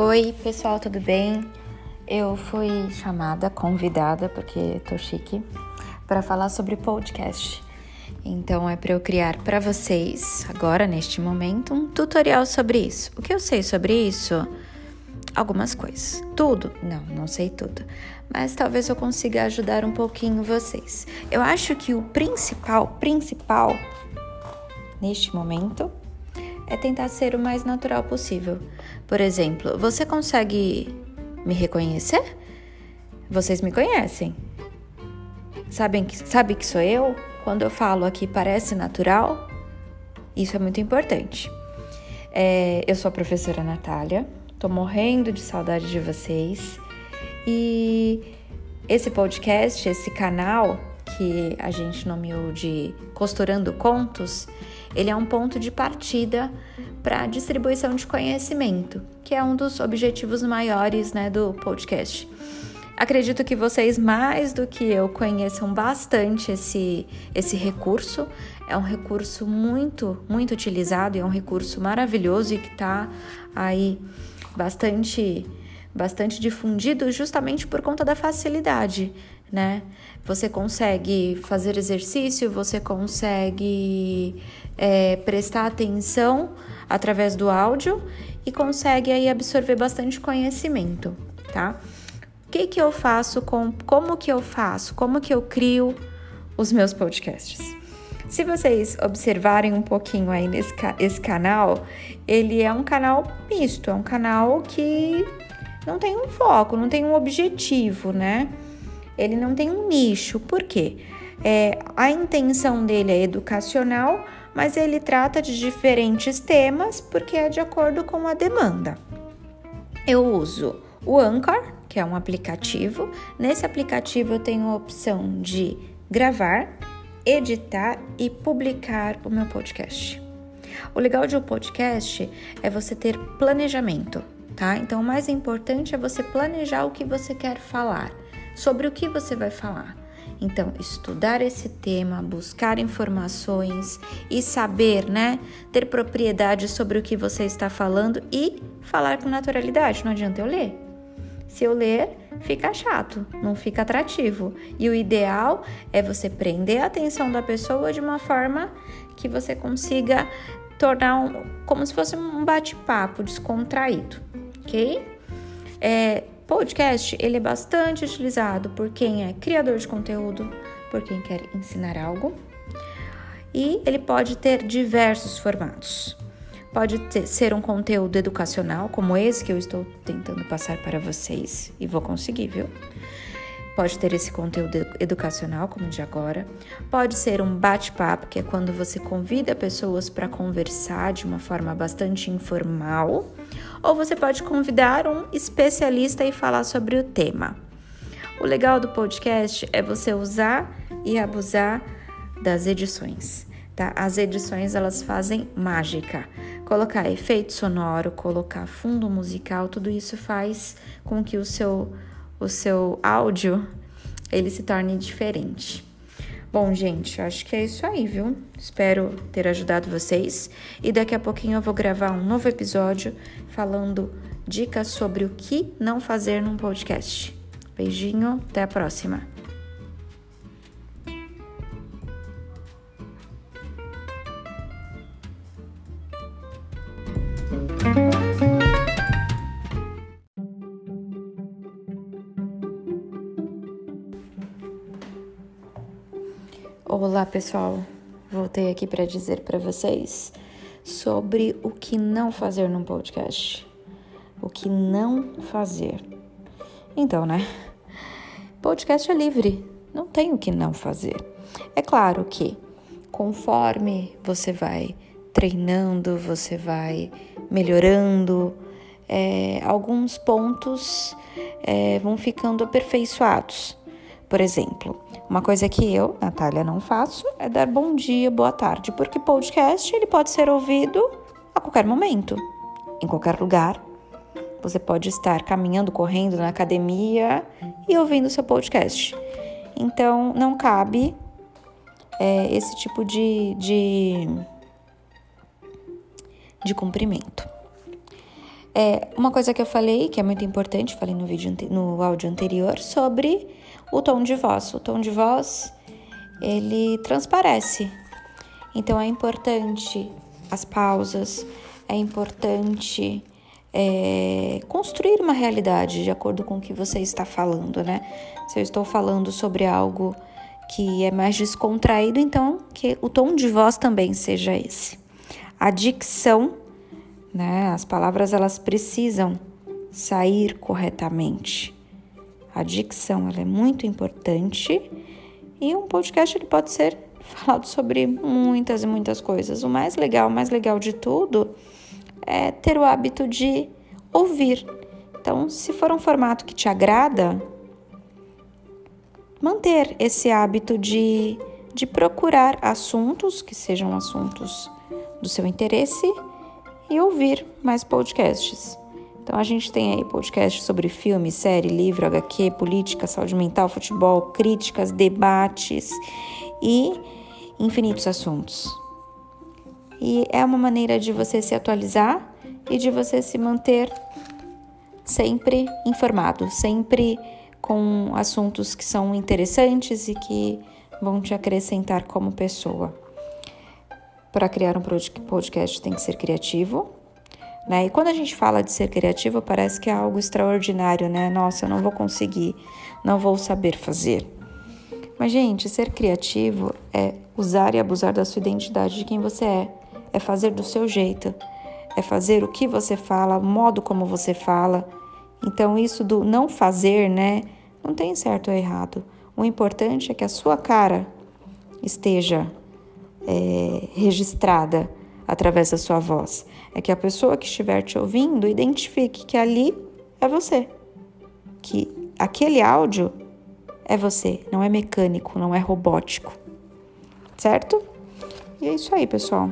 Oi, pessoal, tudo bem? Eu fui chamada, convidada, porque tô chique, para falar sobre podcast. Então é para eu criar para vocês, agora neste momento, um tutorial sobre isso. O que eu sei sobre isso? Algumas coisas. Tudo? Não, não sei tudo. Mas talvez eu consiga ajudar um pouquinho vocês. Eu acho que o principal, principal neste momento é tentar ser o mais natural possível. Por exemplo, você consegue me reconhecer? Vocês me conhecem? Sabem que, sabe que sou eu? Quando eu falo aqui parece natural? Isso é muito importante. É, eu sou a professora Natália, tô morrendo de saudade de vocês e esse podcast, esse canal que a gente nomeou de Costurando Contos, ele é um ponto de partida para a distribuição de conhecimento, que é um dos objetivos maiores né, do podcast. Acredito que vocês, mais do que eu, conheçam bastante esse, esse recurso. É um recurso muito, muito utilizado e é um recurso maravilhoso e que está aí bastante, bastante difundido justamente por conta da facilidade né? Você consegue fazer exercício, você consegue é, prestar atenção através do áudio e consegue aí absorver bastante conhecimento, tá? O que que eu faço com, como que eu faço, como que eu crio os meus podcasts? Se vocês observarem um pouquinho aí nesse esse canal, ele é um canal misto, é um canal que não tem um foco, não tem um objetivo, né? Ele não tem um nicho. Por quê? É, a intenção dele é educacional, mas ele trata de diferentes temas porque é de acordo com a demanda. Eu uso o Anchor, que é um aplicativo. Nesse aplicativo eu tenho a opção de gravar, editar e publicar o meu podcast. O legal de um podcast é você ter planejamento, tá? Então, o mais importante é você planejar o que você quer falar sobre o que você vai falar. Então, estudar esse tema, buscar informações e saber, né, ter propriedade sobre o que você está falando e falar com naturalidade. Não adianta eu ler. Se eu ler, fica chato, não fica atrativo. E o ideal é você prender a atenção da pessoa de uma forma que você consiga tornar um, como se fosse um bate-papo descontraído, ok? É, Podcast, ele é bastante utilizado por quem é criador de conteúdo, por quem quer ensinar algo, e ele pode ter diversos formatos. Pode ter, ser um conteúdo educacional, como esse que eu estou tentando passar para vocês, e vou conseguir, viu? Pode ter esse conteúdo educacional, como de agora. Pode ser um bate-papo, que é quando você convida pessoas para conversar de uma forma bastante informal. Ou você pode convidar um especialista e falar sobre o tema. O legal do podcast é você usar e abusar das edições. Tá? As edições elas fazem mágica. Colocar efeito sonoro, colocar fundo musical, tudo isso faz com que o seu o seu áudio ele se torne diferente. Bom, gente, acho que é isso aí, viu? Espero ter ajudado vocês e daqui a pouquinho eu vou gravar um novo episódio falando dicas sobre o que não fazer num podcast. Beijinho, até a próxima. Olá, pessoal. Voltei aqui para dizer para vocês sobre o que não fazer num podcast. O que não fazer. Então, né? Podcast é livre, não tem o que não fazer. É claro que conforme você vai treinando, você vai melhorando, é, alguns pontos é, vão ficando aperfeiçoados. Por exemplo, uma coisa que eu, Natália, não faço é dar bom dia, boa tarde, porque podcast ele pode ser ouvido a qualquer momento, em qualquer lugar. Você pode estar caminhando, correndo na academia e ouvindo seu podcast. Então, não cabe é, esse tipo de, de, de cumprimento. É, uma coisa que eu falei, que é muito importante, falei no vídeo no áudio anterior, sobre o tom de voz. O tom de voz, ele transparece. Então é importante as pausas, é importante é, construir uma realidade de acordo com o que você está falando, né? Se eu estou falando sobre algo que é mais descontraído, então que o tom de voz também seja esse. A dicção, né? As palavras elas precisam sair corretamente. A dicção ela é muito importante e um podcast ele pode ser falado sobre muitas e muitas coisas. O mais legal, o mais legal de tudo é ter o hábito de ouvir. Então, se for um formato que te agrada, manter esse hábito de, de procurar assuntos que sejam assuntos do seu interesse e ouvir mais podcasts. Então a gente tem aí podcasts sobre filme, série, livro, HQ, política, saúde mental, futebol, críticas, debates e infinitos assuntos. E é uma maneira de você se atualizar e de você se manter sempre informado, sempre com assuntos que são interessantes e que vão te acrescentar como pessoa. Para criar um podcast tem que ser criativo, né? E quando a gente fala de ser criativo, parece que é algo extraordinário, né? Nossa, eu não vou conseguir, não vou saber fazer. Mas, gente, ser criativo é usar e abusar da sua identidade de quem você é é fazer do seu jeito, é fazer o que você fala, o modo como você fala. Então, isso do não fazer, né? Não tem certo ou errado. O importante é que a sua cara esteja é, registrada através da sua voz. É que a pessoa que estiver te ouvindo identifique que ali é você. Que aquele áudio é você, não é mecânico, não é robótico. Certo? E é isso aí, pessoal.